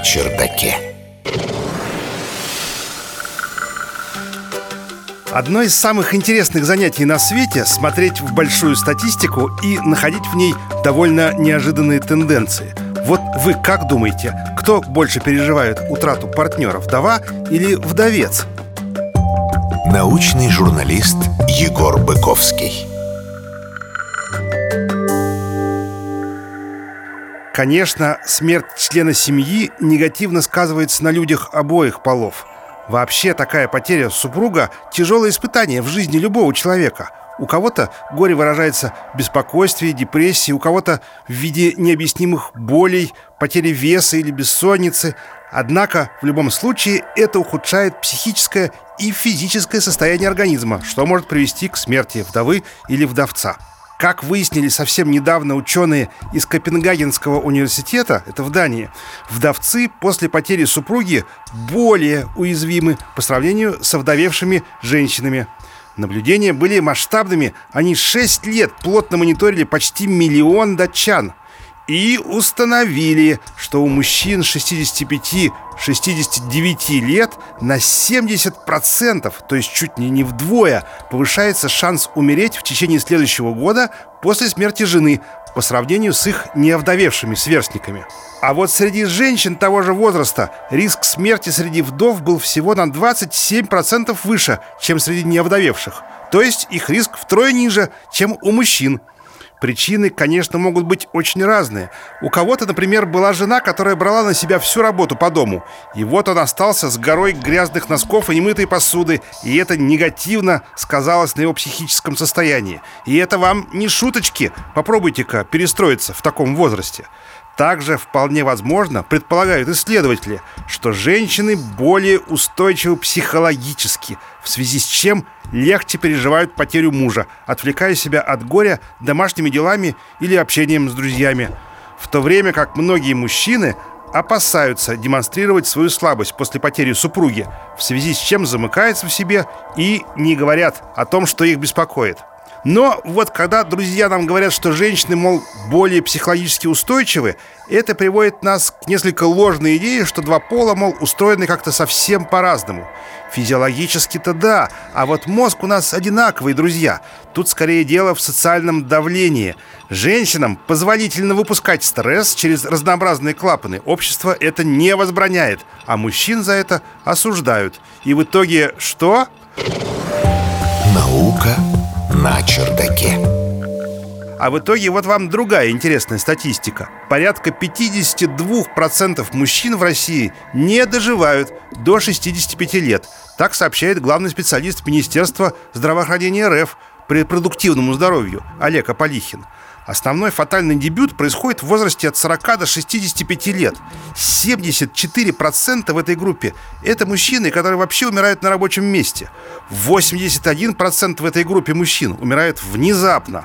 чердаке. Одно из самых интересных занятий на свете — смотреть в большую статистику и находить в ней довольно неожиданные тенденции. Вот вы как думаете, кто больше переживает утрату партнера, вдова или вдовец? Научный журналист Егор Быковский. Конечно, смерть члена семьи негативно сказывается на людях обоих полов – Вообще такая потеря супруга – тяжелое испытание в жизни любого человека. У кого-то горе выражается в беспокойстве, депрессии, у кого-то в виде необъяснимых болей, потери веса или бессонницы. Однако в любом случае это ухудшает психическое и физическое состояние организма, что может привести к смерти вдовы или вдовца. Как выяснили совсем недавно ученые из Копенгагенского университета, это в Дании, вдовцы после потери супруги более уязвимы по сравнению с овдовевшими женщинами. Наблюдения были масштабными. Они 6 лет плотно мониторили почти миллион датчан – и установили, что у мужчин 65-69 лет на 70%, то есть чуть ли не вдвое, повышается шанс умереть в течение следующего года после смерти жены по сравнению с их неовдовевшими сверстниками. А вот среди женщин того же возраста риск смерти среди вдов был всего на 27% выше, чем среди неовдовевших. То есть их риск втрое ниже, чем у мужчин – Причины, конечно, могут быть очень разные. У кого-то, например, была жена, которая брала на себя всю работу по дому. И вот он остался с горой грязных носков и немытой посуды, и это негативно сказалось на его психическом состоянии. И это вам не шуточки. Попробуйте-ка перестроиться в таком возрасте. Также вполне возможно, предполагают исследователи, что женщины более устойчивы психологически, в связи с чем легче переживают потерю мужа, отвлекая себя от горя домашними делами или общением с друзьями. В то время как многие мужчины опасаются демонстрировать свою слабость после потери супруги, в связи с чем замыкаются в себе и не говорят о том, что их беспокоит. Но вот когда друзья нам говорят, что женщины, мол, более психологически устойчивы, это приводит нас к несколько ложной идее, что два пола, мол, устроены как-то совсем по-разному. Физиологически-то да, а вот мозг у нас одинаковый, друзья. Тут скорее дело в социальном давлении. Женщинам позволительно выпускать стресс через разнообразные клапаны. Общество это не возбраняет, а мужчин за это осуждают. И в итоге что? Наука на чердаке. А в итоге вот вам другая интересная статистика. Порядка 52% мужчин в России не доживают до 65 лет. Так сообщает главный специалист Министерства здравоохранения РФ по репродуктивному здоровью Олег Аполихин. Основной фатальный дебют происходит в возрасте от 40 до 65 лет. 74% в этой группе – это мужчины, которые вообще умирают на рабочем месте. 81% в этой группе мужчин умирают внезапно.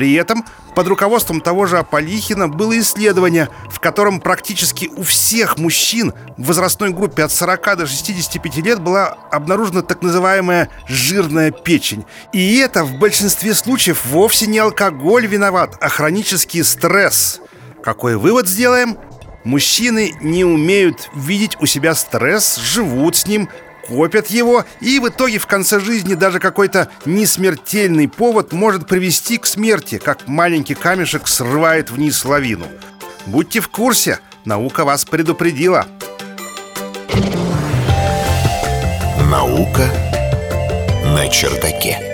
При этом под руководством того же Аполихина было исследование, в котором практически у всех мужчин в возрастной группе от 40 до 65 лет была обнаружена так называемая жирная печень. И это в большинстве случаев вовсе не алкоголь виноват, а хронический стресс. Какой вывод сделаем? Мужчины не умеют видеть у себя стресс, живут с ним, копят его, и в итоге в конце жизни даже какой-то несмертельный повод может привести к смерти, как маленький камешек срывает вниз лавину. Будьте в курсе, наука вас предупредила. Наука на чердаке.